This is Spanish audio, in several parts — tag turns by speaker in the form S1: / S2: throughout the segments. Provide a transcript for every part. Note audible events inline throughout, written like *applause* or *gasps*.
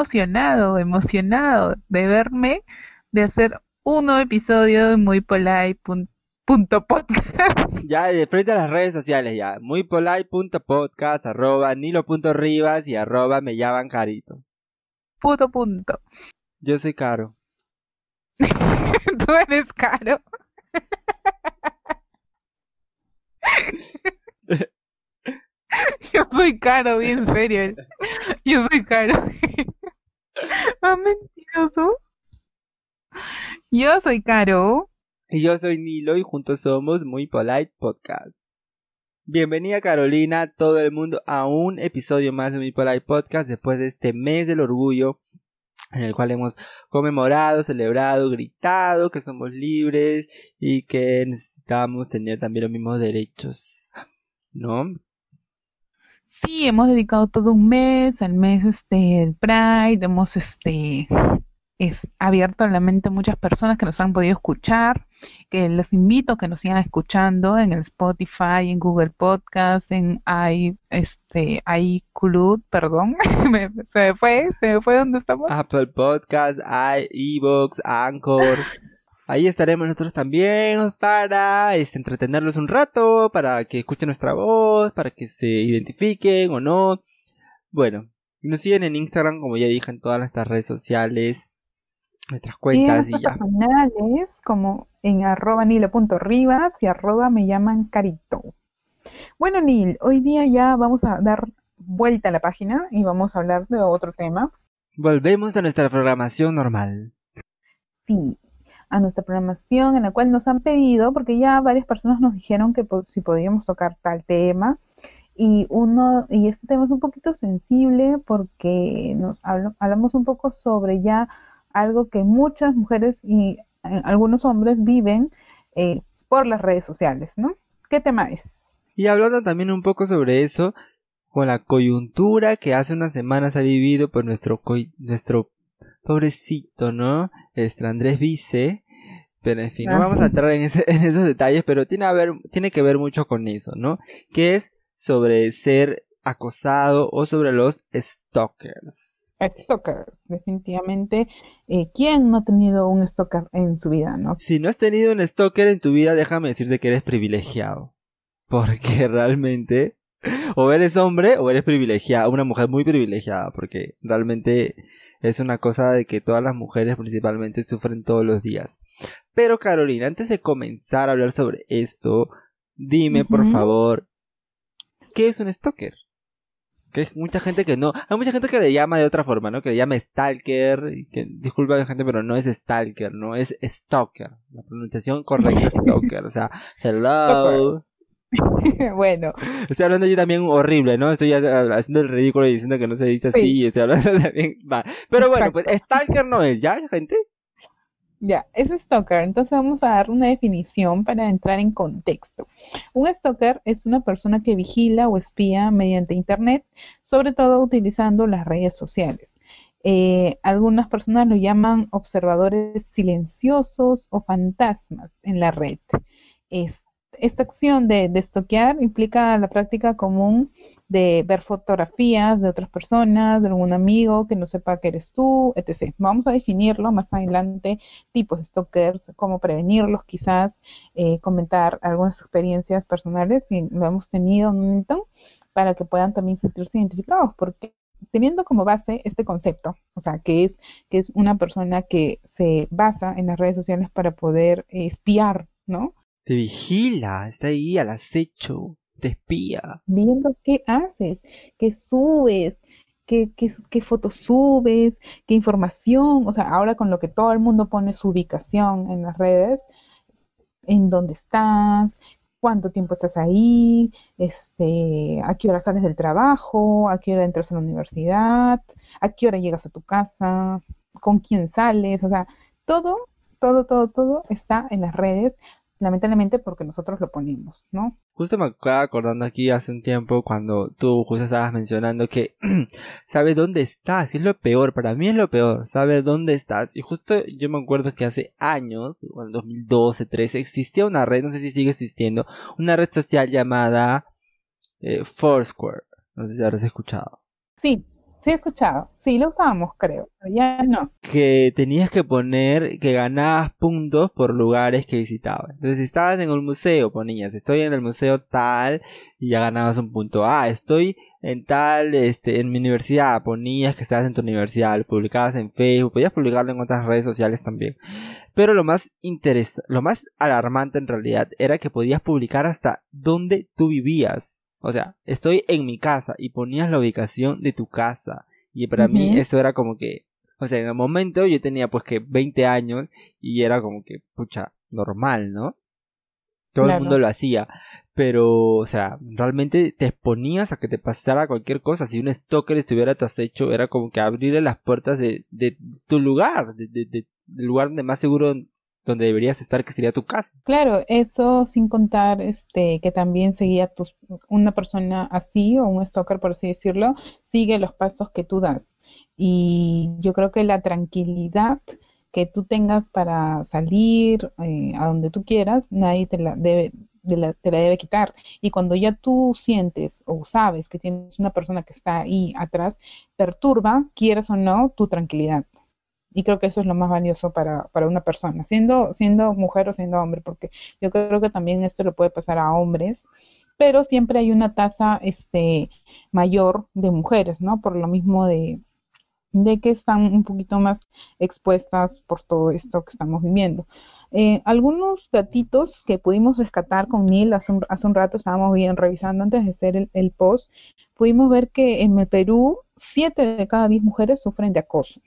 S1: emocionado, emocionado de verme, de hacer un nuevo episodio de Muy Polite. Punto podcast. *laughs*
S2: Ya, de frente a las redes sociales ya. Muy polite.podcast, arroba nilo.rivas y arroba me llaman carito.
S1: Puto punto. *laughs*
S2: Yo soy caro.
S1: Tú eres caro. *laughs* Yo soy caro, bien serio. Yo soy caro. *laughs* ¿Ah, mentiroso? Yo soy caro.
S2: Y yo soy Nilo y juntos somos Muy Polite Podcast. Bienvenida Carolina, todo el mundo, a un episodio más de Muy Polite Podcast después de este mes del orgullo en el cual hemos conmemorado, celebrado, gritado que somos libres y que necesitamos tener también los mismos derechos, ¿no?
S1: Sí, hemos dedicado todo un mes al mes este del Pride, hemos este es abierto la mente a muchas personas que nos han podido escuchar, que les invito a que nos sigan escuchando en el Spotify, en Google Podcast, en i, este, iCloud, perdón, *laughs* se me fue, se me fue donde estamos.
S2: Apple Podcast, i, Anchor. Ahí estaremos nosotros también para este, entretenerlos un rato, para que escuchen nuestra voz, para que se identifiquen o no. Bueno, nos siguen en Instagram, como ya dije, en todas nuestras redes sociales nuestras cuentas y, ya.
S1: personales como en arroba nilo.rivas y arroba me llaman carito. Bueno, Nil, hoy día ya vamos a dar vuelta a la página y vamos a hablar de otro tema.
S2: Volvemos a nuestra programación normal.
S1: Sí, a nuestra programación en la cual nos han pedido, porque ya varias personas nos dijeron que pues, si podíamos tocar tal tema. Y uno, y este tema es un poquito sensible porque nos hablamos un poco sobre ya algo que muchas mujeres y eh, algunos hombres viven eh, por las redes sociales, ¿no? ¿Qué tema es?
S2: Y hablando también un poco sobre eso, con la coyuntura que hace unas semanas ha vivido por nuestro, nuestro pobrecito, ¿no? Este Andrés Vice. Pero en fin, no vamos a entrar en, *laughs* en esos detalles, pero tiene, a ver, tiene que ver mucho con eso, ¿no? Que es sobre ser acosado o sobre los stalkers.
S1: Stalkers, definitivamente. Eh, ¿Quién no ha tenido un stalker en su vida, no?
S2: Si no has tenido un stalker en tu vida, déjame decirte que eres privilegiado. Porque *laughs* realmente, o eres hombre o eres privilegiado, una mujer muy privilegiada, porque realmente es una cosa de que todas las mujeres principalmente sufren todos los días. Pero Carolina, antes de comenzar a hablar sobre esto, dime por favor, ¿qué es un stalker? Que hay mucha gente que no. Hay mucha gente que le llama de otra forma, ¿no? Que le llama stalker. Que, disculpa la gente, pero no es stalker, no es stalker. La pronunciación correcta es stalker. O sea, hello. *laughs* *laughs*
S1: bueno.
S2: Estoy hablando yo también horrible, ¿no? Estoy haciendo el ridículo y diciendo que no se dice así. Estoy hablando *laughs* también. Va. Pero bueno, pues stalker no es, ¿ya, gente?
S1: Ya, es stalker. Entonces vamos a dar una definición para entrar en contexto. Un stalker es una persona que vigila o espía mediante Internet, sobre todo utilizando las redes sociales. Eh, algunas personas lo llaman observadores silenciosos o fantasmas en la red. Esta acción de, de implica la práctica común de ver fotografías de otras personas, de algún amigo que no sepa que eres tú, etc. Vamos a definirlo más adelante, tipos de stalkers, cómo prevenirlos quizás, eh, comentar algunas experiencias personales, si lo hemos tenido un momento, para que puedan también sentirse identificados, porque teniendo como base este concepto, o sea, que es, que es una persona que se basa en las redes sociales para poder espiar, ¿no?
S2: Te vigila, está ahí al acecho te espía.
S1: Viendo qué haces, qué subes, qué, qué, fotos subes, qué información, o sea, ahora con lo que todo el mundo pone su ubicación en las redes, en dónde estás, cuánto tiempo estás ahí, este, a qué hora sales del trabajo, a qué hora entras a la universidad, a qué hora llegas a tu casa, con quién sales, o sea, todo, todo, todo, todo está en las redes lamentablemente porque nosotros lo ponemos, ¿no?
S2: Justo me acabo acordando aquí hace un tiempo cuando tú justo estabas mencionando que *clears throat* sabes dónde estás, y es lo peor, para mí es lo peor, saber dónde estás. Y justo yo me acuerdo que hace años, en el 2012, 13, existía una red, no sé si sigue existiendo, una red social llamada eh, Foursquare. No sé si habrás escuchado.
S1: Sí, sí he escuchado. Sí, lo usamos, creo. Ya no.
S2: Que tenías que poner que ganabas puntos por lugares que visitabas. Entonces, si estabas en un museo, ponías, estoy en el museo tal, y ya ganabas un punto. Ah, estoy en tal, este, en mi universidad, ponías que estabas en tu universidad, lo publicabas en Facebook, podías publicarlo en otras redes sociales también. Pero lo más interes lo más alarmante en realidad era que podías publicar hasta dónde tú vivías. O sea, estoy en mi casa y ponías la ubicación de tu casa. Y para mí eso era como que, o sea, en el momento yo tenía pues que 20 años y era como que, pucha, normal, ¿no? Todo el mundo lo hacía. Pero, o sea, realmente te exponías a que te pasara cualquier cosa. Si un stalker estuviera a tu acecho, era como que abrirle las puertas de, de tu lugar, de, de, del lugar donde más seguro donde deberías estar, que sería tu casa.
S1: Claro, eso sin contar este que también seguía tus, una persona así o un stalker, por así decirlo, sigue los pasos que tú das. Y yo creo que la tranquilidad que tú tengas para salir eh, a donde tú quieras, nadie te la debe te la debe quitar. Y cuando ya tú sientes o sabes que tienes una persona que está ahí atrás, perturba, quieras o no, tu tranquilidad. Y creo que eso es lo más valioso para, para una persona, siendo, siendo mujer o siendo hombre, porque yo creo que también esto le puede pasar a hombres, pero siempre hay una tasa este, mayor de mujeres, ¿no? Por lo mismo de, de que están un poquito más expuestas por todo esto que estamos viviendo. Eh, algunos datitos que pudimos rescatar con Neil hace un, hace un rato, estábamos bien revisando antes de hacer el, el, post, pudimos ver que en el Perú 7 de cada 10 mujeres sufren de acoso.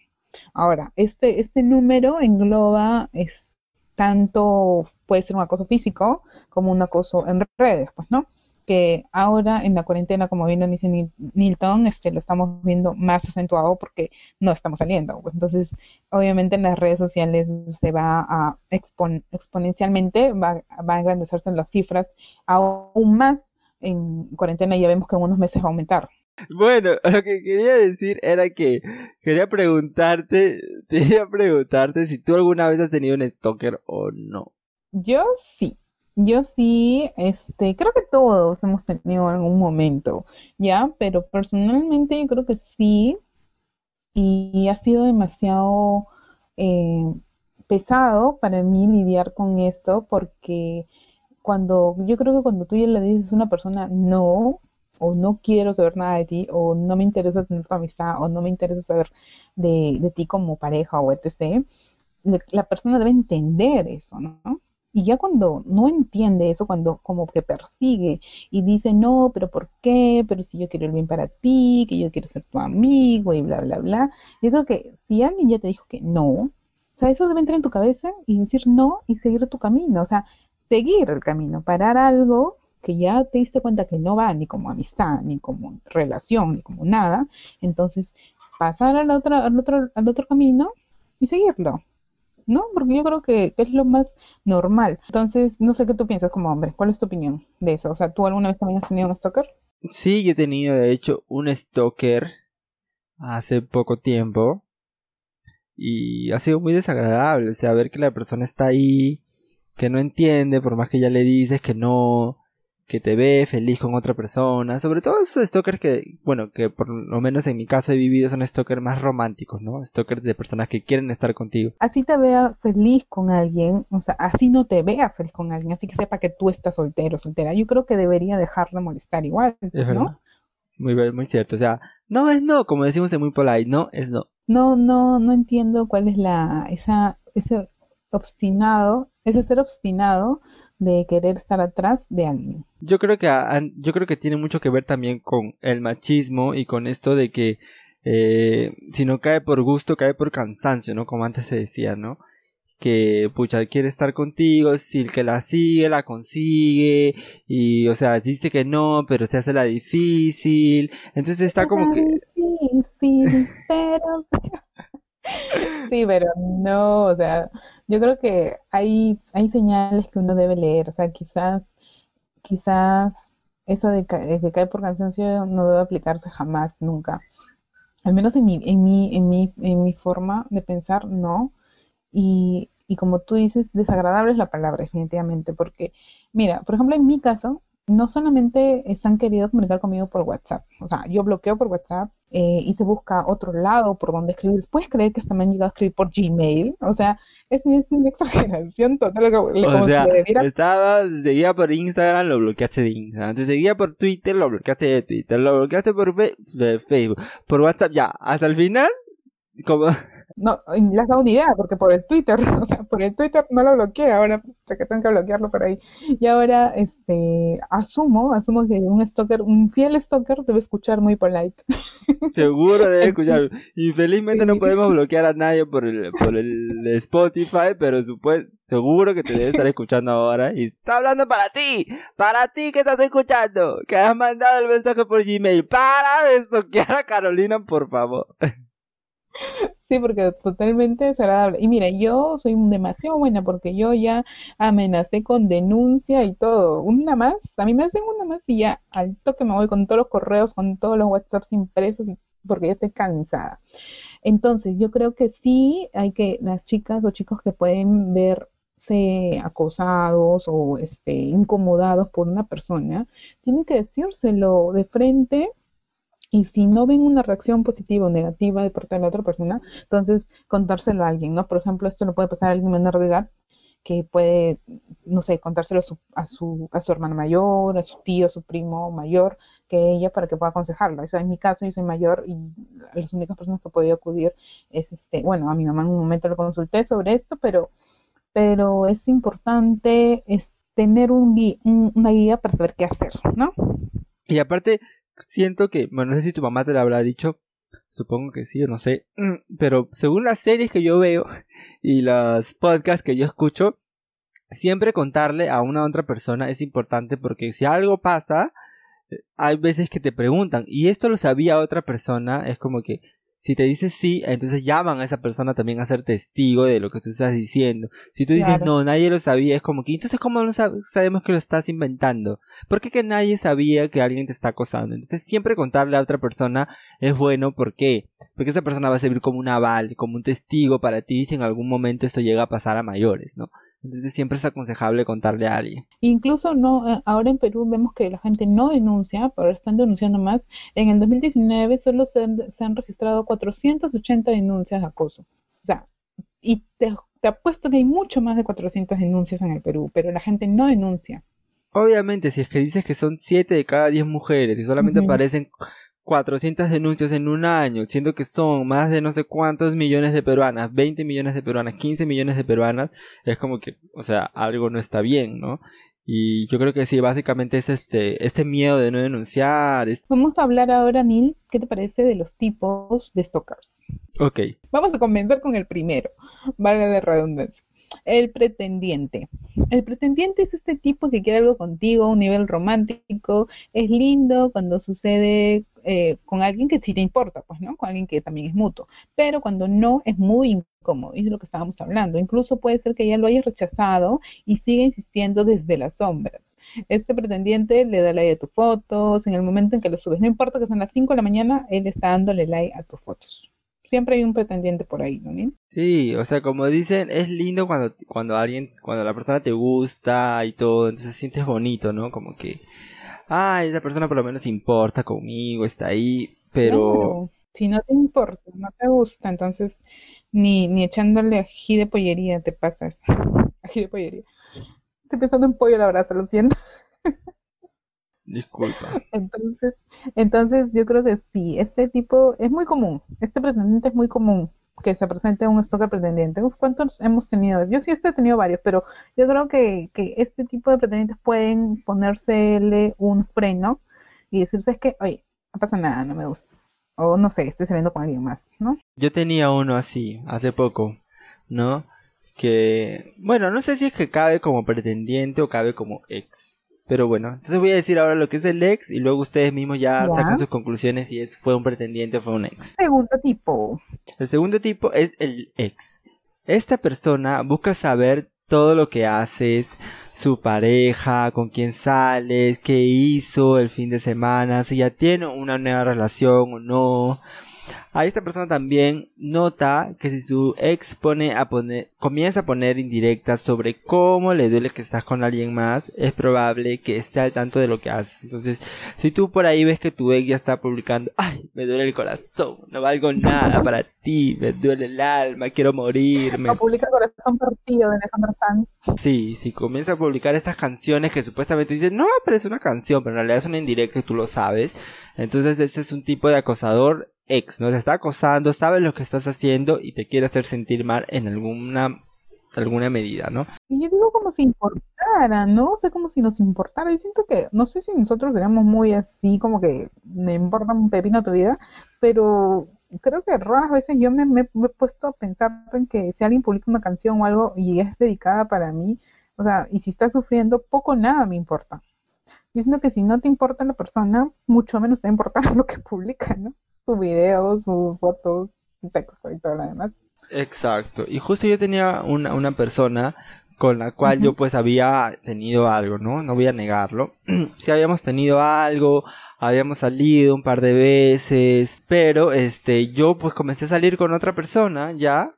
S1: Ahora, este, este número engloba es, tanto, puede ser un acoso físico como un acoso en redes, pues, ¿no? que ahora en la cuarentena, como bien dice Nilton, este, lo estamos viendo más acentuado porque no estamos saliendo. Pues. Entonces, obviamente en las redes sociales se va a exponencialmente, va, va a engrandecerse en las cifras aún más. En cuarentena ya vemos que en unos meses va a aumentar.
S2: Bueno, *laughs* lo que quería decir era que quería preguntarte, *laughs* quería preguntarte si tú alguna vez has tenido un stalker o no.
S1: Yo sí, yo sí, este, creo que todos hemos tenido algún momento, ¿ya? Pero personalmente yo creo que sí, y ha sido demasiado eh, pesado para mí lidiar con esto porque cuando, yo creo que cuando tú ya le dices a una persona no, o no quiero saber nada de ti, o no me interesa tener tu amistad, o no me interesa saber de, de ti como pareja o etc., la persona debe entender eso, ¿no? Y ya cuando no entiende eso, cuando como que persigue y dice, no, pero ¿por qué? Pero si yo quiero el bien para ti, que yo quiero ser tu amigo y bla, bla, bla. Yo creo que si alguien ya te dijo que no, o sea, eso debe entrar en tu cabeza y decir no y seguir tu camino. O sea, seguir el camino, parar algo que ya te diste cuenta que no va ni como amistad, ni como relación, ni como nada, entonces pasar al otro, al otro, al otro camino y seguirlo. ¿No? Porque yo creo que es lo más normal. Entonces, no sé qué tú piensas como hombre. ¿Cuál es tu opinión de eso? O sea, ¿tú alguna vez también has tenido un stalker?
S2: Sí, yo he tenido, de hecho, un stalker hace poco tiempo. Y ha sido muy desagradable. O sea, ver que la persona está ahí, que no entiende, por más que ya le dices que no, que te ve feliz con otra persona, sobre todo esos stalkers que, bueno, que por lo menos en mi caso he vivido son stalkers más románticos, ¿no? Stalkers de personas que quieren estar contigo.
S1: Así te vea feliz con alguien, o sea, así no te vea feliz con alguien, así que sepa que tú estás soltero, soltera. Yo creo que debería dejarlo molestar igual, ¿no?
S2: Muy, muy cierto, o sea, no es no, como decimos en muy polite, no es no.
S1: No, no, no entiendo cuál es la, esa, ese obstinado, ese ser obstinado de querer estar atrás de alguien.
S2: Yo creo que yo creo que tiene mucho que ver también con el machismo y con esto de que eh, si no cae por gusto cae por cansancio, ¿no? Como antes se decía, ¿no? Que pucha quiere estar contigo, si el que la sigue la consigue y o sea dice que no, pero se hace la difícil, entonces está como que
S1: difícil, pero Sí, pero no, o sea, yo creo que hay, hay señales que uno debe leer, o sea, quizás, quizás eso de, que cae por cansancio no debe aplicarse jamás, nunca. Al menos en mi, en mi, en mi, en mi forma de pensar, no. Y, y como tú dices, desagradable es la palabra, definitivamente, porque, mira, por ejemplo, en mi caso, no solamente se han querido comunicar conmigo por WhatsApp, o sea, yo bloqueo por WhatsApp, eh, y se busca otro lado por donde escribir. ¿Puedes creer que hasta me han llegado a escribir por Gmail? O sea, es, es una *laughs* exageración total.
S2: o sea, estaba, seguía por Instagram, lo bloqueaste de Instagram. Te seguía por Twitter, lo bloqueaste de Twitter. Lo bloqueaste por Facebook. Por WhatsApp, ya. Hasta el final, como... *laughs*
S1: No, le has dado una idea, porque por el Twitter, *laughs* o sea, por el Twitter no lo bloqueé, ahora que tengo que bloquearlo por ahí. Y ahora, este, asumo, asumo que un stalker, un fiel stalker debe escuchar muy polite. *laughs*
S2: Seguro debe escuchar. Infelizmente no podemos bloquear a nadie por el, por el Spotify, pero supuesto, seguro que te debe estar escuchando ahora y está hablando para ti, para ti que estás escuchando, que has mandado el mensaje por Gmail. Para de stalkear a Carolina, por favor. *laughs*
S1: Sí, porque totalmente desagradable. Y mira, yo soy demasiado buena porque yo ya amenacé con denuncia y todo. Una más, a mí me hacen una más y ya al toque me voy con todos los correos, con todos los WhatsApps impresos porque ya estoy cansada. Entonces, yo creo que sí hay que, las chicas o chicos que pueden verse acosados o este, incomodados por una persona, tienen que decírselo de frente y si no ven una reacción positiva o negativa de parte de la otra persona, entonces contárselo a alguien, ¿no? Por ejemplo, esto no puede pasar a alguien menor de edad que puede, no sé, contárselo a su, a su, a su hermana mayor, a su tío, a su primo mayor, que ella para que pueda aconsejarlo. Eso en mi caso, yo soy mayor y las únicas personas que he podido acudir es, este, bueno, a mi mamá en un momento le consulté sobre esto, pero, pero es importante es tener un, una guía para saber qué hacer, ¿no?
S2: Y aparte, siento que, bueno, no sé si tu mamá te lo habrá dicho, supongo que sí, no sé, pero según las series que yo veo *laughs* y los podcasts que yo escucho, siempre contarle a una otra persona es importante porque si algo pasa, eh, hay veces que te preguntan, y esto lo sabía otra persona, es como que si te dices sí, entonces llaman a esa persona también a ser testigo de lo que tú estás diciendo. Si tú dices no, nadie lo sabía, es como que entonces ¿cómo no sabemos que lo estás inventando? ¿Por qué que nadie sabía que alguien te está acosando? Entonces siempre contarle a otra persona es bueno, ¿por qué? Porque esa persona va a servir como un aval, como un testigo para ti si en algún momento esto llega a pasar a mayores, ¿no? Entonces siempre es aconsejable contarle a alguien.
S1: Incluso no, eh, ahora en Perú vemos que la gente no denuncia, pero están denunciando más. En el 2019 solo se han, registrado 480 denuncias de acoso. O sea, y te, apuesto que hay mucho más de 400 denuncias en el Perú, pero la gente no denuncia.
S2: Obviamente, si es que dices que son 7 de cada 10 mujeres y solamente aparecen 400 denuncias en un año, siendo que son más de no sé cuántos millones de peruanas, 20 millones de peruanas, 15 millones de peruanas, es como que, o sea, algo no está bien, ¿no? Y yo creo que sí, básicamente es este, este miedo de no denunciar.
S1: Vamos a hablar ahora, Neil, ¿qué te parece de los tipos de stalkers?
S2: Ok.
S1: Vamos a comenzar con el primero, valga de redundancia. El pretendiente. El pretendiente es este tipo que quiere algo contigo, un nivel romántico. Es lindo cuando sucede eh, con alguien que sí te importa, pues, ¿no? Con alguien que también es mutuo. Pero cuando no, es muy incómodo. Y es lo que estábamos hablando. Incluso puede ser que ya lo haya rechazado y siga insistiendo desde las sombras. Este pretendiente le da like a tus fotos. En el momento en que lo subes, no importa que sean las 5 de la mañana, él está dándole like a tus fotos siempre hay un pretendiente por ahí, ¿no?
S2: Sí, o sea, como dicen, es lindo cuando, cuando alguien, cuando la persona te gusta y todo, entonces sientes bonito, ¿no? Como que, ay, esa persona por lo menos importa conmigo, está ahí, pero...
S1: Si no te importa, no te gusta, entonces ni, ni echándole ají de pollería te pasas. *laughs* ají de pollería. Estoy pensando en pollo a la brasa, lo siento. *laughs*
S2: Disculpa. *laughs*
S1: Entonces, entonces yo creo que sí, este tipo es muy común, este pretendiente es muy común que se presente un stalker pretendiente. ¿Cuántos hemos tenido? Yo sí este he tenido varios, pero yo creo que, que este tipo de pretendientes pueden ponérsele un freno y decirse es que, oye, no pasa nada, no me gusta. O no sé, estoy saliendo con alguien más, ¿no?
S2: Yo tenía uno así, hace poco, ¿no? Que, bueno, no sé si es que cabe como pretendiente o cabe como ex pero bueno, entonces voy a decir ahora lo que es el ex y luego ustedes mismos ya, sacan sus conclusiones si es fue un pretendiente o fue un ex.
S1: Segundo tipo.
S2: El segundo tipo es el ex. Esta persona busca saber todo lo que haces, su pareja, con quién sales, qué hizo el fin de semana, si ya tiene una nueva relación o no. A esta persona también nota que si su ex pone a poner, comienza a poner indirectas sobre cómo le duele que estás con alguien más, es probable que esté al tanto de lo que haces. Entonces, si tú por ahí ves que tu ex ya está publicando, ay, me duele el corazón, no valgo nada para ti, me duele el alma, quiero morirme.
S1: No publica corazón partido de Alejandro Sanz.
S2: Sí, si comienza a publicar estas canciones que supuestamente dicen, no, pero es una canción, pero en realidad es una indirecta y tú lo sabes. Entonces ese es un tipo de acosador ex, ¿no? Te está acosando, sabe lo que estás haciendo y te quiere hacer sentir mal en alguna alguna medida, ¿no?
S1: Yo digo como si importara, ¿no? O sea, como si nos importara. Yo siento que, no sé si nosotros seríamos muy así, como que me importa un pepino tu vida, pero creo que raras veces yo me, me, he puesto a pensar en que si alguien publica una canción o algo y es dedicada para mí, o sea, y si está sufriendo, poco o nada me importa. Yo siento que si no te importa la persona, mucho menos te importa *laughs* lo que publica, ¿no? Sus videos, sus fotos, su texto y todo lo demás.
S2: Exacto. Y justo yo tenía una, una persona con la cual yo pues había tenido algo, ¿no? No voy a negarlo. *clears throat* sí habíamos tenido algo, habíamos salido un par de veces, pero este yo pues comencé a salir con otra persona ya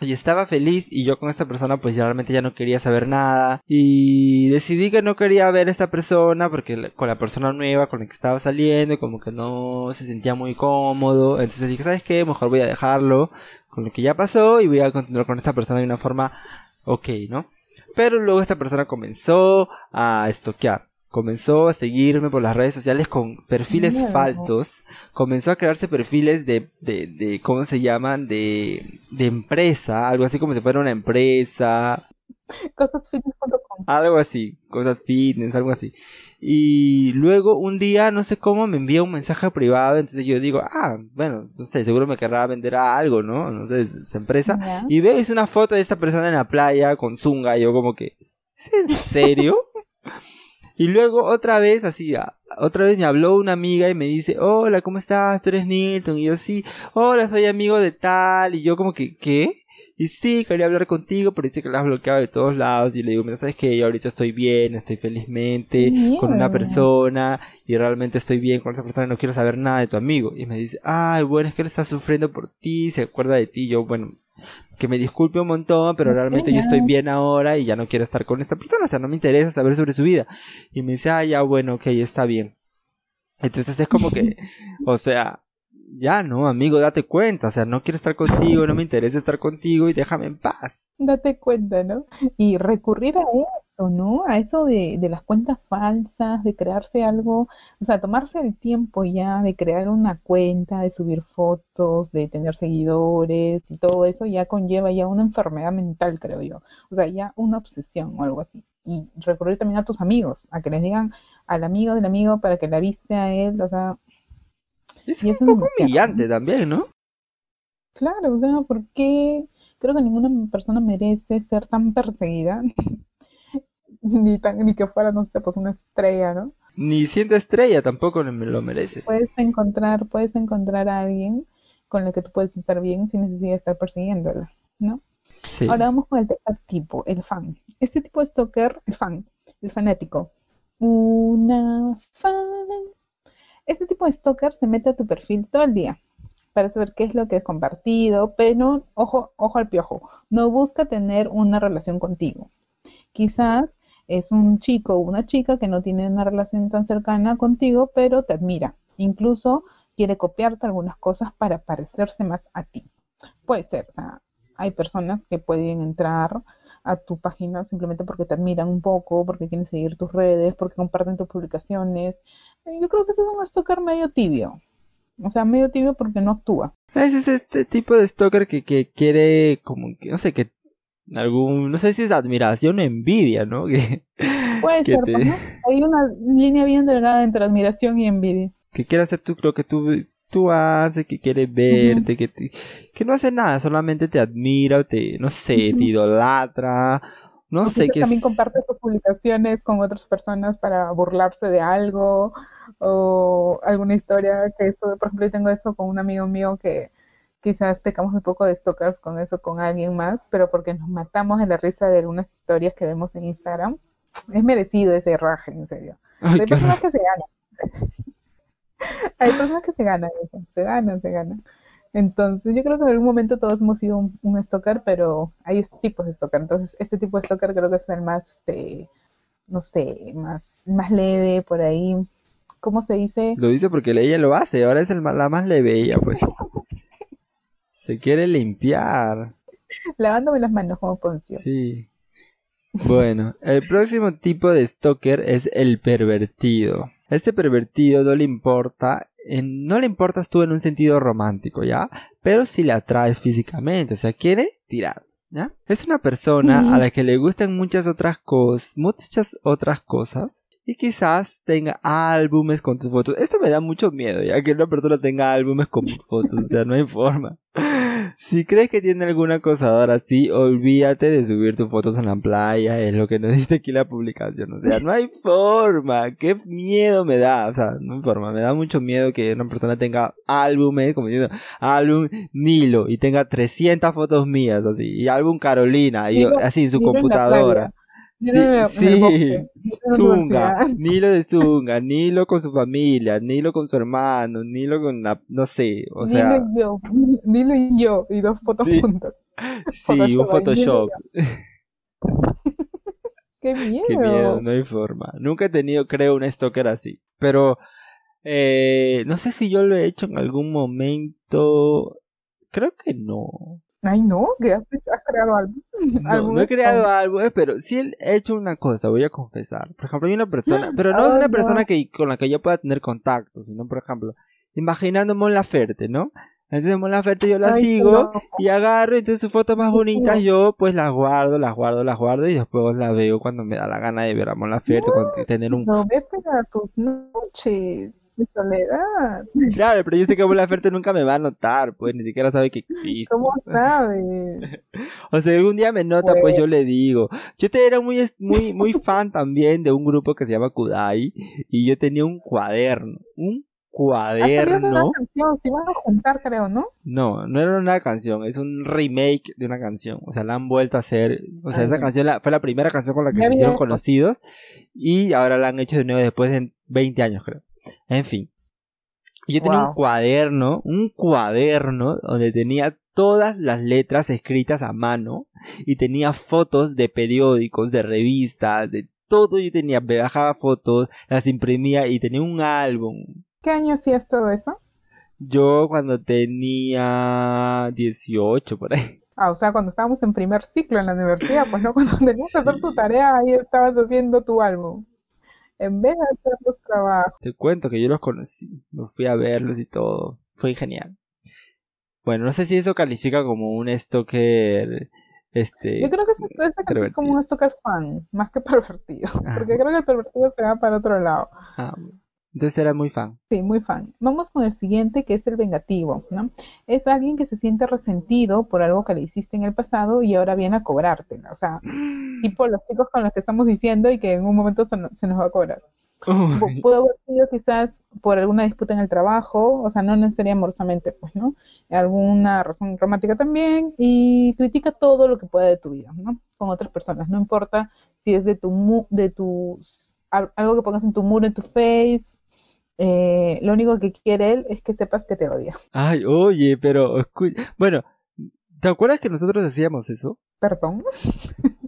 S2: y estaba feliz y yo con esta persona pues realmente ya no quería saber nada y decidí que no quería ver a esta persona porque con la persona nueva con la que estaba saliendo como que no se sentía muy cómodo. Entonces dije sabes qué mejor voy a dejarlo con lo que ya pasó y voy a continuar con esta persona de una forma ok no pero luego esta persona comenzó a estoquear comenzó a seguirme por las redes sociales con perfiles falsos, comenzó a crearse perfiles de, de, de ¿cómo se llaman? De, de empresa, algo así como si fuera una empresa.
S1: Cosasfitness.com.
S2: Algo así, cosas fitness, algo así. Y luego un día, no sé cómo, me envía un mensaje privado, entonces yo digo, ah, bueno, no sé, seguro me querrá vender algo, ¿no? No sé, esa empresa. Y veo, es una foto de esta persona en la playa con zunga, y yo como que, ¿es en serio? *laughs* Y luego otra vez, así, otra vez me habló una amiga y me dice, hola, ¿cómo estás? ¿Tú eres Nilton? Y yo, sí, hola, soy amigo de tal. Y yo como que, ¿qué? Y sí, quería hablar contigo, pero dice que la has bloqueado de todos lados. Y le digo, mira, sabes que yo ahorita estoy bien, estoy felizmente con una persona y realmente estoy bien con esa persona y no quiero saber nada de tu amigo. Y me dice, ay, bueno, es que él está sufriendo por ti, se acuerda de ti. yo, bueno, que me disculpe un montón, pero realmente yo estoy bien ahora y ya no quiero estar con esta persona, o sea, no me interesa saber sobre su vida. Y me dice, ah, ya, bueno, ok, está bien. Entonces es como que, *laughs* o sea, ya no, amigo, date cuenta, o sea, no quiero estar contigo, no me interesa estar contigo y déjame en paz.
S1: Date cuenta, ¿no? Y recurrir a eso, ¿no? A eso de, de las cuentas falsas, de crearse algo, o sea, tomarse el tiempo ya de crear una cuenta, de subir fotos, de tener seguidores y todo eso ya conlleva ya una enfermedad mental, creo yo. O sea, ya una obsesión o algo así. Y recurrir también a tus amigos, a que les digan al amigo del amigo para que le avise a él, o sea,
S2: es y un poco humillante también, ¿no?
S1: Claro, o sea, porque creo que ninguna persona merece ser tan perseguida, *laughs* *laughs* ni tan ni que fuera, no sé, pues una estrella, ¿no?
S2: Ni siendo estrella tampoco me lo merece.
S1: Puedes encontrar, puedes encontrar a alguien con el que tú puedes estar bien sin necesidad de estar persiguiéndola, ¿no? Sí. Ahora vamos con el tercer tipo, el fan. Este tipo de stalker, el fan, el fanático. Una fan este tipo de stalker se mete a tu perfil todo el día para saber qué es lo que es compartido, pero ojo, ojo al piojo, no busca tener una relación contigo. Quizás es un chico o una chica que no tiene una relación tan cercana contigo, pero te admira. Incluso quiere copiarte algunas cosas para parecerse más a ti. Puede ser, o sea, hay personas que pueden entrar a tu página simplemente porque te admiran un poco, porque quieren seguir tus redes, porque comparten tus publicaciones. Yo creo que eso es un stalker medio tibio. O sea, medio tibio porque no actúa.
S2: Es este tipo de stalker que, que quiere como que, no sé, que algún, no sé si es admiración o envidia, ¿no? *laughs*
S1: Que, Puede ser, ¿no? Hay una línea bien delgada entre admiración y envidia.
S2: Que quiere hacer tú, lo que tú tú haces, que quiere verte, que, que no hace nada, solamente te admira o te, no sé, te idolatra, no sé qué.
S1: También comparte sus publicaciones con otras personas para burlarse de algo o alguna historia que eso, por ejemplo, yo tengo eso con un amigo mío que quizás pecamos un poco de stalkers con eso con alguien más, pero porque nos matamos de la risa de algunas historias que vemos en Instagram. Es merecido ese raje, en serio. *laughs* Hay personas que se ganan. Hay personas que se ganan eso, se ganan, se ganan. Entonces, yo creo que en algún momento todos hemos sido un, un stalker, pero hay tipos de stalker. Entonces, este tipo de stalker creo que es el más, este, no sé, más, más leve por ahí. ¿Cómo se dice?
S2: Lo dice porque ella lo hace, ahora es el, la más leve ella, pues. Se quiere limpiar.
S1: Lavándome las manos como Poncio.
S2: Sí. Bueno, el próximo tipo de stalker es el pervertido. Este pervertido no le importa, en- no le importas tú en un sentido romántico, ¿ya? Pero si le atraes físicamente, o sea, quiere tirar, ¿ya? Es una persona a la que le gustan muchas otras cosas, muchas otras cosas. Y quizás tenga álbumes con tus fotos. Esto me da mucho miedo, ya que una persona tenga álbumes con fotos. O sea, no hay forma. *laughs* Si crees que tiene algún acosador así, olvídate de subir tus fotos en la playa, es lo que nos *laughs* dice aquí la publicación. O sea, no hay forma, qué miedo me da, o sea, no hay forma, me da mucho miedo que una persona tenga álbumes, como diciendo, álbum Nilo, y tenga 300 fotos mías, así, y álbum Carolina, y así en su computadora. Sí, Zunga. *laughs* Nilo de Zunga, Nilo con su familia, Nilo con su hermano, Nilo con la, no sé, o sea,
S1: Nilo y yo, Nilo y yo, y dos fotos
S2: Sí.
S1: juntas. *laughs*
S2: sí, un
S1: Photoshop,
S2: Photoshop. *laughs*
S1: ¡Qué miedo!
S2: Qué miedo, no hay forma. Nunca he tenido, creo, un stalker así. Pero, eh, no sé si yo lo he hecho en algún momento. Creo que no.
S1: Ay, no, que has, has creado algo.
S2: No, *laughs* no he creado álbumes, pero sí he hecho una cosa, voy a confesar. Por ejemplo, hay una persona, *gasps* pero no es una
S1: no.
S2: persona que, con la que yo pueda tener contacto, sino, por ejemplo, imaginando Mon Laferte, ¿no? Entonces Mon Laferte yo la
S1: Ay,
S2: sigo y agarro, entonces sus fotos más bonitas yo pues las guardo, las guardo, las guardo y después las veo cuando me da la gana de ver a Mon Laferte, cuando tener un...
S1: No ves para tus noches de soledad.
S2: Claro, pero yo sé que Mon Laferte nunca me va a notar, pues ni siquiera sabe que existo.
S1: ¿Cómo sabes? *laughs*
S2: O sea, algún día me nota, pues
S1: Pues-
S2: yo le digo. Yo te era muy, muy, muy fan también de un grupo que se llama Kudai. Y yo tenía un cuaderno. Un
S1: Ha salido una
S2: cuaderno.
S1: canción, se iban a juntar, creo, ¿no?
S2: No, no era una canción, es un remake de una canción. O sea, la han vuelto a hacer. O sea,
S1: Ah,
S2: esa
S1: ya.
S2: canción la- fue la primera canción con la que se hicieron conocidos. Y ahora la han hecho de nuevo después de 20 años, creo. En fin. Yo tenía un cuaderno, un cuaderno donde tenía todas las letras escritas a mano y tenía fotos de periódicos, de revistas, de todo. Yo tenía, me bajaba fotos, las imprimía y tenía un álbum.
S1: ¿Qué año hacías todo eso?
S2: Yo cuando tenía 18 por ahí.
S1: Ah, o sea, cuando estábamos en primer ciclo en la universidad, pues no, *laughs* cuando tenías que hacer tu tarea, ahí estabas haciendo tu álbum. En vez de hacer los trabajos.
S2: Te cuento que yo los conocí, me fui a verlos y todo. Fue genial. Bueno, no sé si eso califica como un stalker, este,
S1: Yo creo que eso es como un stalker fan, más que *laughs* pervertido.
S2: Ah.
S1: Porque creo que el pervertido se va para otro lado.
S2: Ah, entonces era muy fan.
S1: Sí, muy fan. Vamos con el siguiente, que es el vengativo, ¿no? Es alguien que se siente resentido por algo que le hiciste en el pasado y ahora viene a cobrártela. O sea, *gasps* tipo los chicos con los que estamos diciendo y que en un momento se, no- se nos va a cobrar. Pudo haber sido quizás por alguna disputa en el trabajo, o sea, no necesariamente amorosamente, pues, ¿no? Alguna razón romántica también, y critica todo lo que pueda de tu vida, ¿no? Con otras personas, no importa si es de tu, de tus, al- algo que pongas en tu muro, en tu face, eh, lo único que quiere él es que sepas que te odia.
S2: Ay, oye, pero bueno, ¿te acuerdas que nosotros hacíamos eso?
S1: Perdón. *laughs*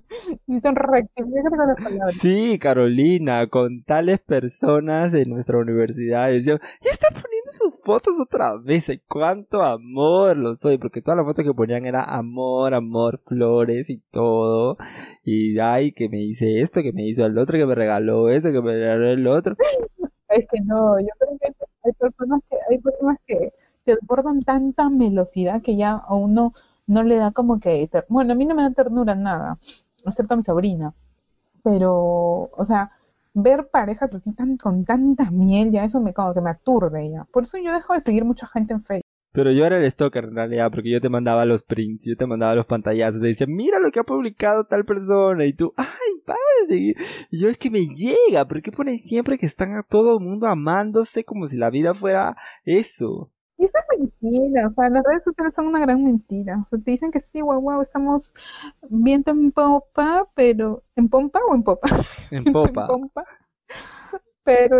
S2: Sí, Carolina, con tales personas de nuestra universidad. Y decíamos, ya está poniendo sus fotos otra vez. Cuánto amor lo soy, porque todas las fotos que ponían era amor, amor, flores y todo. Y ay, que me hice esto, que me hizo el otro, que me regaló esto, que me regaló el otro. *laughs*
S1: Es que no, yo creo que hay personas que, hay personas que, que desbordan tanta velocidad que ya a uno no le da como que, bueno, a mí no me da ternura nada, excepto a mi sobrina, pero, o sea, ver parejas así tan, con tanta miel, ya eso me como que me aturde ya. Por eso yo dejo de seguir mucha gente en Facebook.
S2: Pero yo era el stalker en realidad, porque yo te mandaba los prints, yo te mandaba los pantallazos, te decía, mira lo que ha publicado tal persona, y tú, ay, para de seguir. Y yo es que me llega, ¿por qué ponen siempre que están a todo el mundo amándose como si la vida fuera eso?
S1: Y eso es mentira, o sea, las redes sociales son una gran mentira. O sea, te dicen que sí, guau, guau, estamos viendo en popa, pero, ¿en pompa o en popa?
S2: En *laughs* popa.
S1: pompa. Pero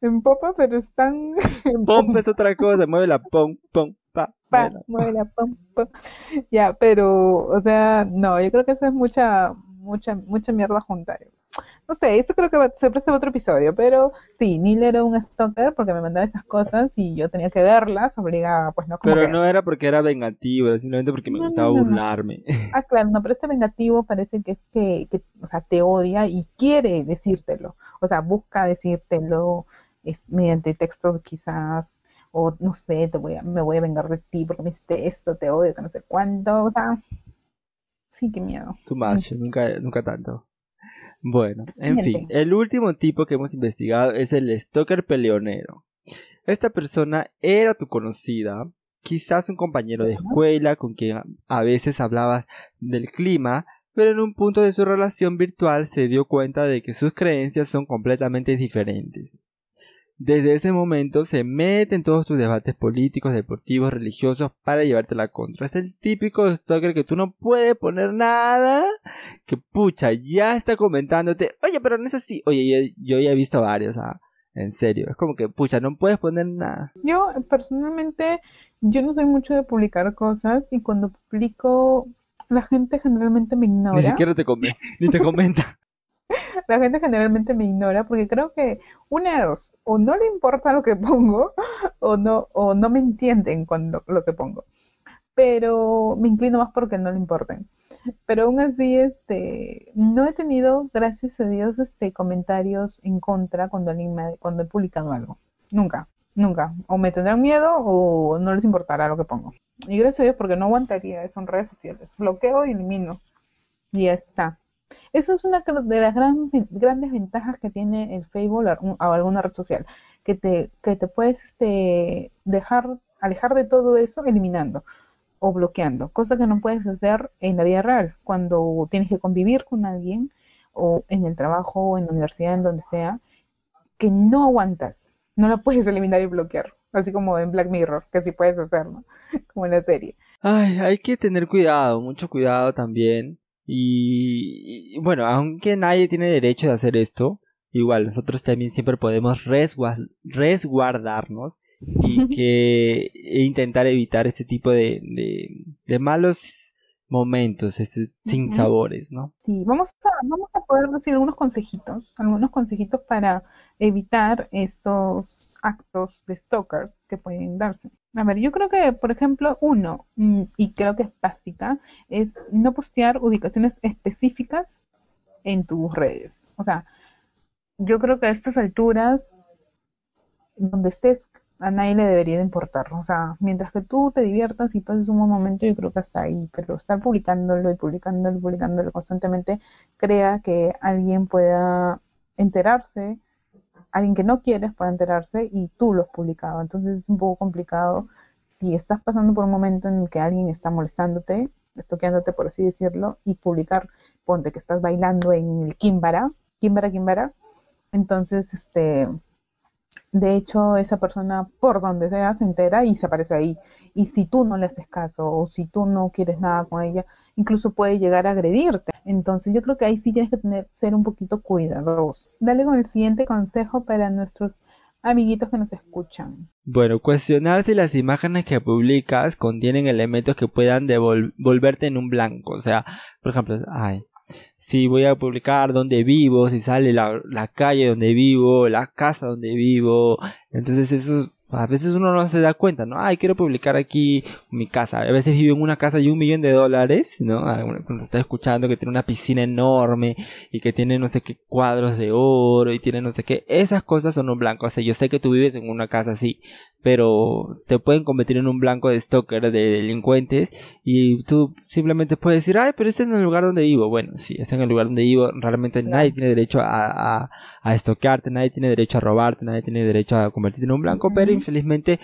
S1: en popa, pero están *laughs*
S2: en pompa es otra cosa, mueve la pom, pom, pa.
S1: Pa, mueve la pom, pom. Ya, pero, o sea, no, yo creo que eso es mucha, mucha, mucha mierda junta. No sé, eso creo que se presta otro episodio, pero sí, Neil era un stalker porque me mandaba esas cosas y yo tenía que verlas, obligada, pues no
S2: como Pero no era porque era vengativo, era simplemente porque me gustaba burlarme. *laughs*
S1: Ah, claro, no, pero este vengativo parece que es que, que, o sea, te odia y quiere decírtelo, o sea, busca decírtelo es, mediante textos quizás, o no sé, te voy a, me voy a vengar de ti porque me hiciste esto, te odio, que no sé cuánto, o sea, sí, qué miedo.
S2: Too much, nunca, nunca tanto. Bueno, en fin, el último tipo que hemos investigado es el stalker peleonero. Esta persona era tu conocida, quizás un compañero de escuela con quien a veces hablabas del clima, pero en un punto de su relación virtual se dio cuenta de que sus creencias son completamente diferentes. Desde ese momento se mete en todos tus debates políticos, deportivos, religiosos para llevarte la contra. Es el típico stalker que tú no puedes poner nada, que pucha, ya está comentándote, oye, pero no es así. Oye, yo, ya he visto varios, ah, en serio, es como que, pucha, no puedes poner nada.
S1: Yo, personalmente, yo no soy mucho de publicar cosas y cuando publico, la gente generalmente me ignora.
S2: Ni siquiera te, come, ni te comenta. *laughs* *laughs*
S1: la gente generalmente me ignora porque creo que una de dos, o no le importa lo que *laughs* pongo o no, o no me entienden con lo, que pongo. Pero me inclino más porque no le importen. Pero aún así, este, no he tenido, gracias a Dios, este, comentarios en contra cuando, cuando he publicado algo. Nunca, nunca. O me tendrán miedo o no les importará lo que pongo. Y gracias a Dios porque no aguantaría eso en redes sociales. Bloqueo y elimino. Y ya está. Eso es una de las grandes ventajas que tiene el Facebook o alguna red social, que te, que te puedes este, dejar, alejar de todo eso eliminando o bloqueando, cosa que no puedes hacer en la vida real, cuando tienes que convivir con alguien o en el trabajo o en la universidad, en donde sea, que no aguantas, no la puedes eliminar y bloquear, así como en Black Mirror, que sí puedes hacerlo, *laughs* como en la serie.
S2: Ay, hay que tener cuidado, mucho cuidado también y, bueno, aunque nadie tiene derecho de hacer esto, igual nosotros también siempre podemos resguardarnos y *laughs* que e intentar evitar este tipo de, de, malos momentos, estos sin sabores, ¿no?
S1: Sí, vamos a, vamos a poder decir algunos consejitos, algunos consejitos para evitar estos actos de stalkers que pueden darse. A ver, yo creo que, por ejemplo, uno, mm, y creo que es básica, es no postear ubicaciones específicas en tus redes. O sea, yo creo que a estas alturas, donde estés, a nadie le debería de importar. O sea, mientras que tú te diviertas y pases un buen momento, yo creo que hasta ahí. Pero estar publicándolo y publicándolo y publicándolo constantemente crea que alguien pueda enterarse alguien que no quieres puede enterarse y tú lo has publicado. Entonces es un poco complicado si estás pasando por un momento en el que alguien está molestándote, estoqueándote por así decirlo, y publicar, ponte que estás bailando en el Kimbara, Kimbara, Kimbara. Entonces, este, de hecho, esa persona por donde sea se entera y se aparece ahí. Y si tú no le haces caso o si tú no quieres nada con ella, incluso puede llegar a agredirte. Entonces yo creo que ahí sí tienes que tener, ser un poquito cuidadoso. Dale con el siguiente consejo para nuestros amiguitos que nos escuchan.
S2: Bueno, cuestionar si las imágenes que publicas contienen elementos que puedan devolverte en un blanco. O sea, por ejemplo, ay, si voy a publicar dónde vivo, si sale la, la calle donde vivo, la casa donde vivo. Entonces eso a veces uno no se da cuenta, ¿no? Ay, quiero publicar aquí mi casa. A veces vive en una casa de un millón de dólares, ¿no? Cuando está escuchando que tiene una piscina enorme y que tiene no sé qué cuadros de oro y tiene no sé qué. Esas cosas son un blanco. O sea, yo sé que tú vives en una casa así, pero te pueden convertir en un blanco de stalker, de delincuentes, y tú simplemente puedes decir, ay, pero este es el lugar donde vivo. Bueno, sí, este es el lugar donde vivo. Realmente nadie tiene derecho a, a, a nadie tiene derecho a robarte, nadie tiene derecho a convertirse en un blanco, pero infelizmente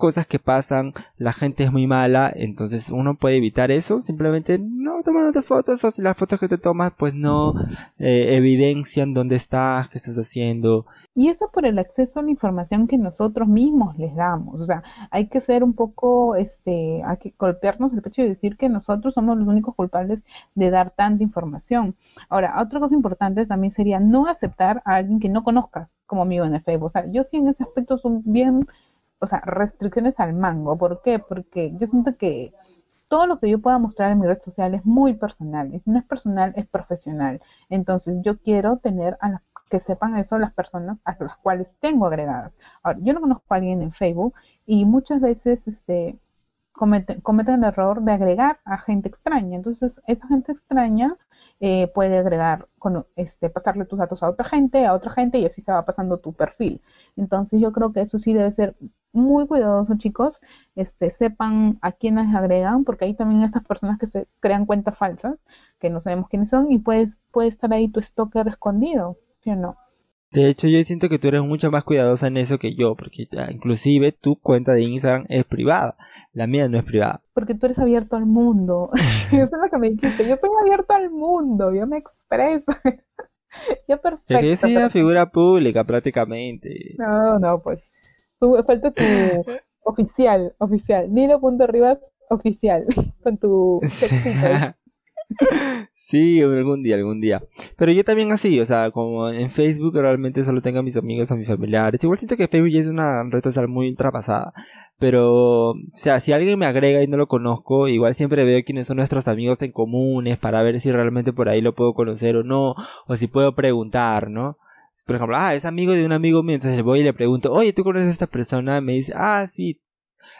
S2: cosas que pasan, la gente es muy mala, entonces uno puede evitar eso, simplemente no tomándote fotos o si las fotos que te tomas pues no eh, evidencian dónde estás, qué estás haciendo.
S1: Y eso por el acceso a la información que nosotros mismos les damos, o sea, hay que ser un poco, este, hay que golpearnos el pecho y decir que nosotros somos los únicos culpables de dar tanta información. Ahora, otra cosa importante también sería no aceptar a alguien que no conozcas como amigo en el Facebook, o sea, yo sí en ese aspecto son bien o sea, restricciones al mango. ¿Por qué? Porque yo siento que todo lo que yo pueda mostrar en mi red social es muy personal. Y si no es personal, es profesional. Entonces, yo quiero tener a las que sepan eso las personas a las cuales tengo agregadas. Ahora, yo no conozco a alguien en Facebook y muchas veces este, cometen, el error de agregar a gente extraña. Entonces, esa gente extraña eh, puede agregar, con, este, pasarle tus datos a otra gente, a otra gente y así se va pasando tu perfil. Entonces, yo creo que eso sí debe ser muy cuidadoso, chicos. Este, sepan a quiénes agregan, porque hay también estas personas que se crean cuentas falsas, que no sabemos quiénes son, y puedes, puede estar ahí tu stalker escondido, ¿sí o no?
S2: De hecho, yo siento que tú eres mucho más cuidadosa en eso que yo, porque inclusive tu cuenta de Instagram es privada, la mía no es privada.
S1: Porque tú eres abierto al mundo. *laughs* *laughs* eso es lo que me dijiste, yo soy abierto al mundo, yo me expreso. *laughs* yo perfecto.
S2: yo soy una figura pública prácticamente.
S1: No, no, pues falta tu oficial, oficial. Nilo.rivas oficial, con tu
S2: Sí, algún día, algún día. Pero yo también así, o sea, como en Facebook realmente solo tengo a mis amigos, a mis familiares. Igual siento que Facebook ya es una red social muy ultrapasada. Pero, o sea, si alguien me agrega y no lo conozco, igual siempre veo quiénes son nuestros amigos en comunes para ver si realmente por ahí lo puedo conocer o no, o si puedo preguntar, ¿no? Por ejemplo, ah, es amigo de un amigo mío, entonces voy y le pregunto, oye, ¿tú conoces a esta persona? Me dice, ah, sí,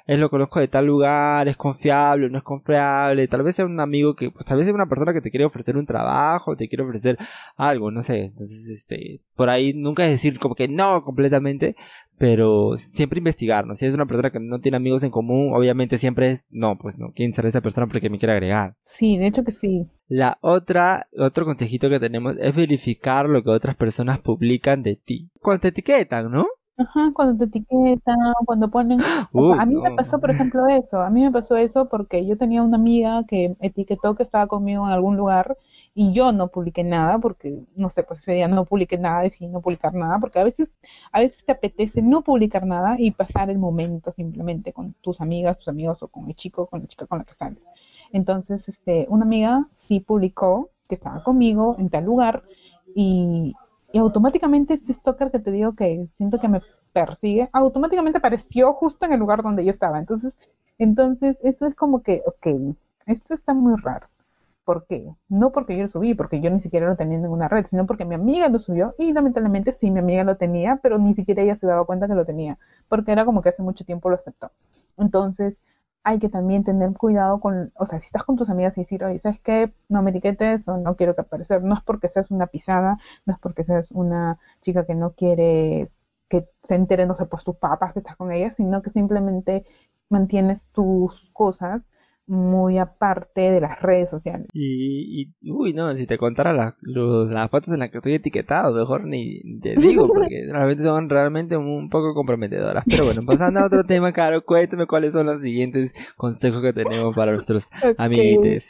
S2: él lo conozco de tal lugar, es confiable, no es confiable, tal vez sea un amigo que, pues tal vez sea una persona que te quiere ofrecer un trabajo, te quiere ofrecer algo, no sé, entonces este, por ahí nunca es decir como que no completamente, pero siempre investigar, ¿no? Si es una persona que no tiene amigos en común, obviamente siempre es, no, pues no, ¿quién será esa persona porque me quiere agregar?
S1: Sí, de hecho que sí.
S2: La otra, otro consejito que tenemos es verificar lo que otras personas publican de ti. Cuando te etiquetan, ¿no?
S1: Ajá, cuando te etiquetan, cuando ponen... *gasps* a mí me pasó, por ejemplo, eso. A mí me pasó eso porque yo tenía una amiga que etiquetó que estaba conmigo en algún lugar y yo no publiqué nada porque, no sé, pues ese día no publiqué nada, decidí no publicar nada porque a veces, a veces te apetece no publicar nada y pasar el momento simplemente con tus amigas, tus amigos o con el chico, con la chica con la que sales. Entonces, este, una amiga sí publicó que estaba conmigo en tal lugar y, y automáticamente este stalker que te digo que siento que me persigue, automáticamente apareció justo en el lugar donde yo estaba. Entonces, entonces eso es como que, ok, esto está muy raro. ¿Por qué? No porque yo lo subí, porque yo ni siquiera lo tenía en ninguna red, sino porque mi amiga lo subió y lamentablemente sí, mi amiga lo tenía, pero ni siquiera ella se daba cuenta que lo tenía, porque era como que hace mucho tiempo lo aceptó. Entonces, hay que también tener cuidado con, o sea, si estás con tus amigas y decir, oye, ¿sabes qué? No me etiquetes o no quiero que aparecer. No es porque seas una pisada, no es porque seas una chica que no quiere que se enteren, no sé, pues tus papas que estás con ellas, sino que simplemente mantienes tus cosas muy aparte de las redes sociales.
S2: Y, uy, no, si te contara las, las fotos en las que estoy etiquetado, mejor ni te digo, *laughs* porque realmente son realmente un poco comprometedoras. Pero bueno, pasando a otro tema, Caro, cuéntame cuáles son los siguientes consejos que tenemos para nuestros amiguites.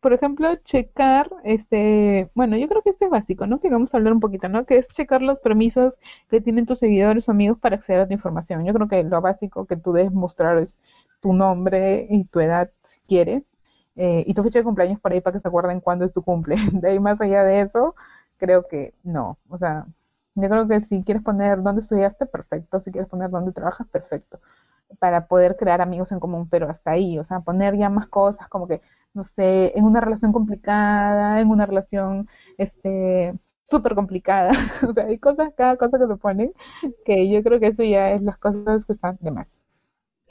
S1: Por ejemplo, checar, este, bueno, yo creo que esto es básico, ¿no? Que vamos a hablar un poquito, ¿no? Que es checar los permisos que tienen tus seguidores o amigos para acceder a tu información. Yo creo que lo básico que tú debes mostrar es tu nombre y tu edad si quieres, eh, y tu fecha de cumpleaños por ahí para que se acuerden cuándo es tu cumple. *laughs* De ahí más allá de eso, creo que no. O sea, yo creo que si quieres poner dónde estudiaste, perfecto. Si quieres poner dónde trabajas, perfecto. Para poder crear amigos en común, pero hasta ahí. O sea, poner ya más cosas como que, no sé, en una relación complicada, en una relación, este súper complicada. *laughs* o sea, hay cosas, cada cosa que se ponen, que yo creo que eso ya es las cosas que están de más.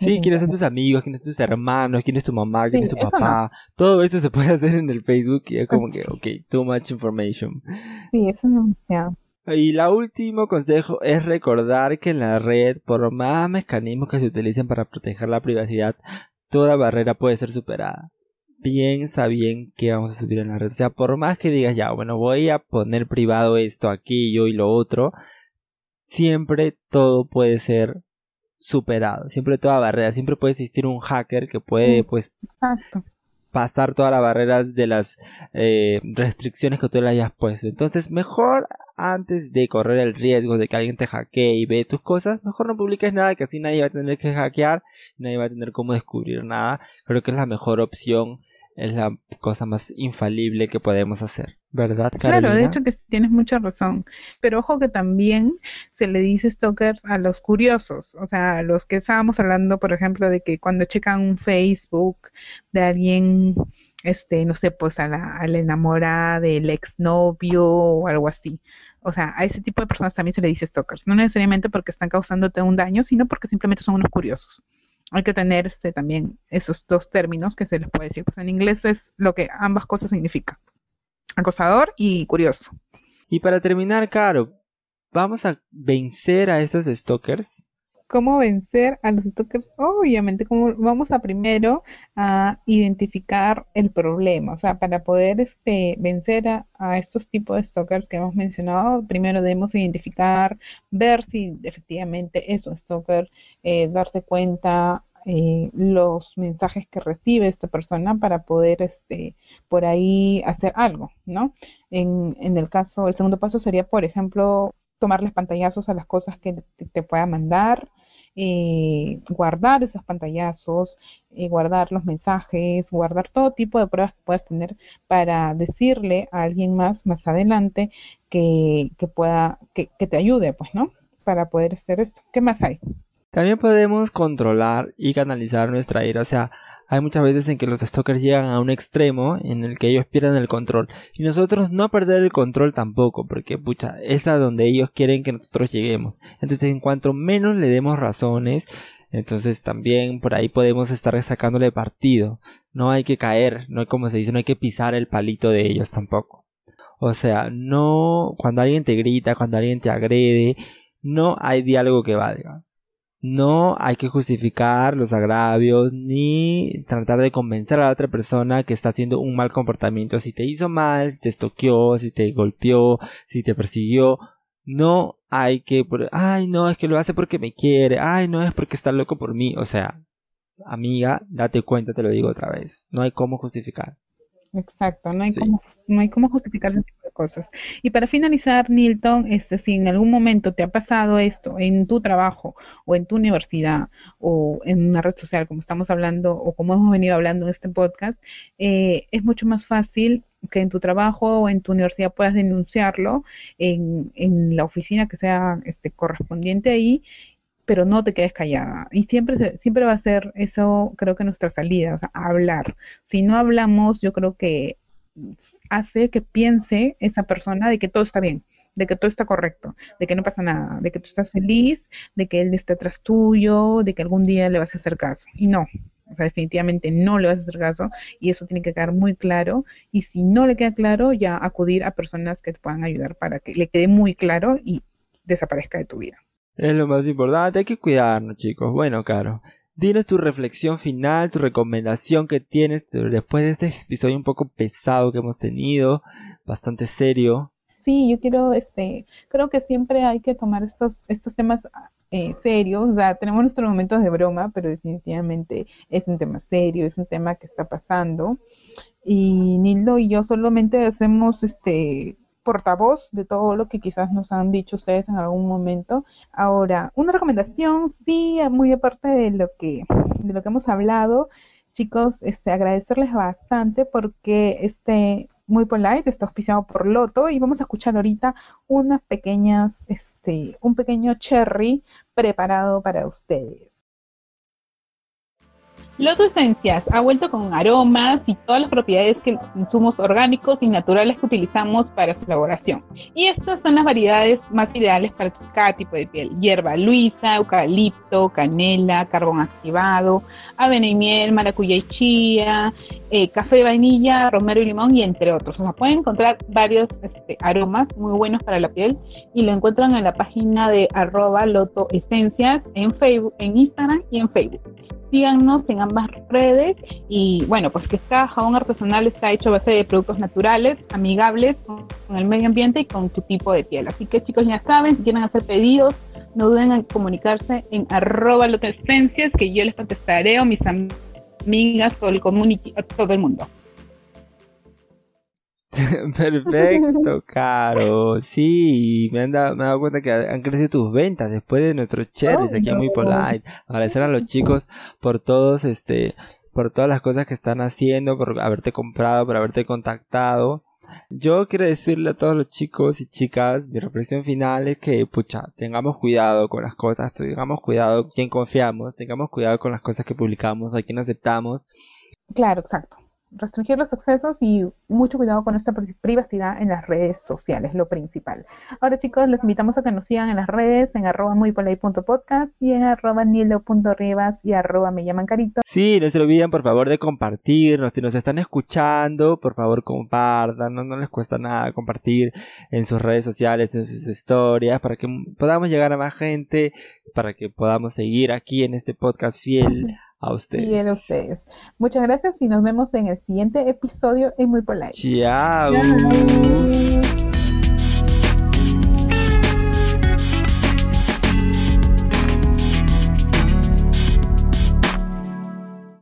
S2: Sí, quiénes son tus amigos, quiénes son tus hermanos, quién es tu mamá, quién es tu papá. Todo eso se puede *laughs* hacer en el Facebook y es como que, ok, too much information.
S1: Sí, eso no,
S2: Y la último consejo es recordar que en la red, por más mecanismos que se utilicen para proteger la privacidad, toda barrera puede ser superada. Piensa bien qué vamos a subir en la red. O sea, por más que digas, ya, bueno, voy a poner privado esto, aquello y lo otro, siempre todo puede ser superado, siempre toda barrera, siempre puede existir un hacker que puede pues pasar todas las barreras de las eh, restricciones que tú le hayas puesto. Entonces, mejor antes de correr el riesgo de que alguien te hackee y ve tus cosas, mejor no publiques nada, que así nadie va a tener que hackear, nadie va a tener cómo descubrir nada. Creo que es la mejor opción, es la cosa más infalible que podemos hacer. ¿Verdad, Carolina?
S1: Claro, de hecho que tienes mucha razón. Pero ojo que también se le dice stalkers a los curiosos, o sea, los que estábamos hablando, por ejemplo, de que cuando checan un Facebook de alguien, este, no sé, pues a la, a la enamorada del exnovio o algo así. O sea, a ese tipo de personas también se le dice stalkers. No necesariamente porque están causándote un daño, sino porque simplemente son unos curiosos. Hay que tener este, también esos dos términos que se les puede decir. Pues en inglés es lo que ambas cosas significan acosador y curioso.
S2: Y para terminar, Caro, ¿vamos a vencer a esos stalkers?
S1: ¿Cómo vencer a los stalkers? Obviamente, como vamos a primero a identificar el problema, o sea, para poder este, vencer a, estos tipos de stalkers que hemos mencionado, primero debemos identificar, ver si efectivamente es un stalker, eh, darse cuenta eh, los mensajes que recibe esta persona para poder este, por ahí hacer algo, ¿no? En, en el caso, el segundo paso sería, por ejemplo, tomarles pantallazos a las cosas que te, pueda mandar, eh, guardar esos pantallazos, eh, guardar los mensajes, guardar todo tipo de pruebas que puedas tener para decirle a alguien más más adelante que, que pueda, que, que te ayude, pues, ¿no? Para poder hacer esto. ¿Qué más hay?
S2: También podemos controlar y canalizar nuestra ira. O sea, hay muchas veces en que los stalkers llegan a un extremo en el que ellos pierden el control. Y nosotros no perder el control tampoco, porque pucha, es a donde ellos quieren que nosotros lleguemos. Entonces, en cuanto menos le demos razones, entonces también por ahí podemos estar sacándole partido. No hay que caer, no hay como se dice, no hay que pisar el palito de ellos tampoco. O sea, no, cuando alguien te grita, cuando alguien te agrede, no hay diálogo que valga. No hay que justificar los agravios ni tratar de convencer a la otra persona que está haciendo un mal comportamiento. Si te hizo mal, si te estoqueó, si te golpeó, si te persiguió, no hay que, ay no, es que lo hace porque me quiere, ay no, es porque está loco por mí. O sea, amiga, date cuenta, te lo digo otra vez. No hay cómo justificar.
S1: Exacto, no hay, cómo, no hay cómo justificar ese tipo de cosas. Y para finalizar, Nilton, este, si en algún momento te ha pasado esto en tu trabajo o en tu universidad o en una red social, como estamos hablando o como hemos venido hablando en este podcast, eh, es mucho más fácil que en tu trabajo o en tu universidad puedas denunciarlo en, en la oficina que sea este, correspondiente ahí pero no te quedes callada. Y siempre, siempre va a ser eso, creo que nuestra salida, o sea, hablar. Si no hablamos, yo creo que hace que piense esa persona de que todo está bien, de que todo está correcto, de que no pasa nada, de que tú estás feliz, de que él esté tras tuyo, de que algún día le vas a hacer caso. Y no, o sea, definitivamente no le vas a hacer caso y eso tiene que quedar muy claro. Y si no le queda claro, ya acudir a personas que te puedan ayudar para que le quede muy claro y desaparezca de tu vida.
S2: Es lo más importante, hay que cuidarnos chicos. Bueno, Caro, dinos tu reflexión final, tu recomendación que tienes después de este episodio un poco pesado que hemos tenido, bastante serio.
S1: Sí, yo quiero, este, creo que siempre hay que tomar estos, estos temas eh, serios, o sea, tenemos nuestros momentos de broma, pero definitivamente es un tema serio, es un tema que está pasando. Y Nildo y yo solamente hacemos, este, portavoz de todo lo que quizás nos han dicho ustedes en algún momento. Ahora, una recomendación, sí, muy aparte de lo que, de lo que hemos hablado, chicos, este, agradecerles bastante porque este muy polite está auspiciado por Loto y vamos a escuchar ahorita unas pequeñas, este, un pequeño cherry preparado para ustedes. Loto Esencias ha vuelto con aromas y todas las propiedades que insumos orgánicos y naturales que utilizamos para su elaboración. Y estas son las variedades más ideales para cada tipo de piel. Hierba luisa, eucalipto, canela, carbón activado, avena y miel, maracuyá y chía, eh, café vainilla, romero y limón y entre otros. O sea, pueden encontrar varios este, aromas muy buenos para la piel y lo encuentran en la página de arroba Loto Esencias en Facebook, en Instagram y en Facebook síganos en ambas redes y bueno, pues que cada jabón artesanal está hecho a base de productos naturales, amigables con el medio ambiente y con su tipo de piel. Así que chicos ya saben, si quieren hacer pedidos, no duden en comunicarse en arroba que yo les contestaré o mis amigas o el community todo el mundo. *laughs*
S2: Perfecto, Caro. Sí, me, han dado, me he dado cuenta que han crecido tus ventas después de nuestros cherries aquí en Muy Polite. Agradecer a los chicos por todos, este, por todas las cosas que están haciendo, por haberte comprado, por haberte contactado. Yo quiero decirle a todos los chicos y chicas, mi reflexión final es que, pucha, tengamos cuidado con las cosas, tengamos cuidado con quién confiamos, tengamos cuidado con las cosas que publicamos, a quién aceptamos.
S1: Claro, exacto restringir los accesos y mucho cuidado con esta privacidad en las redes sociales, lo principal. Ahora chicos, les invitamos a que nos sigan en las redes, en arroba muypolay.podcast y en arroba nilo.rivas y arroba me llaman carito.
S2: Sí, no se olviden por favor de compartirnos, si nos están escuchando, por favor compartan, no, no les cuesta nada compartir en sus redes sociales, en sus historias, para que podamos llegar a más gente, para que podamos seguir aquí en este podcast fiel a ustedes.
S1: Bien a ustedes. Muchas gracias y nos vemos en el siguiente episodio en Muy Polite.
S2: Chao.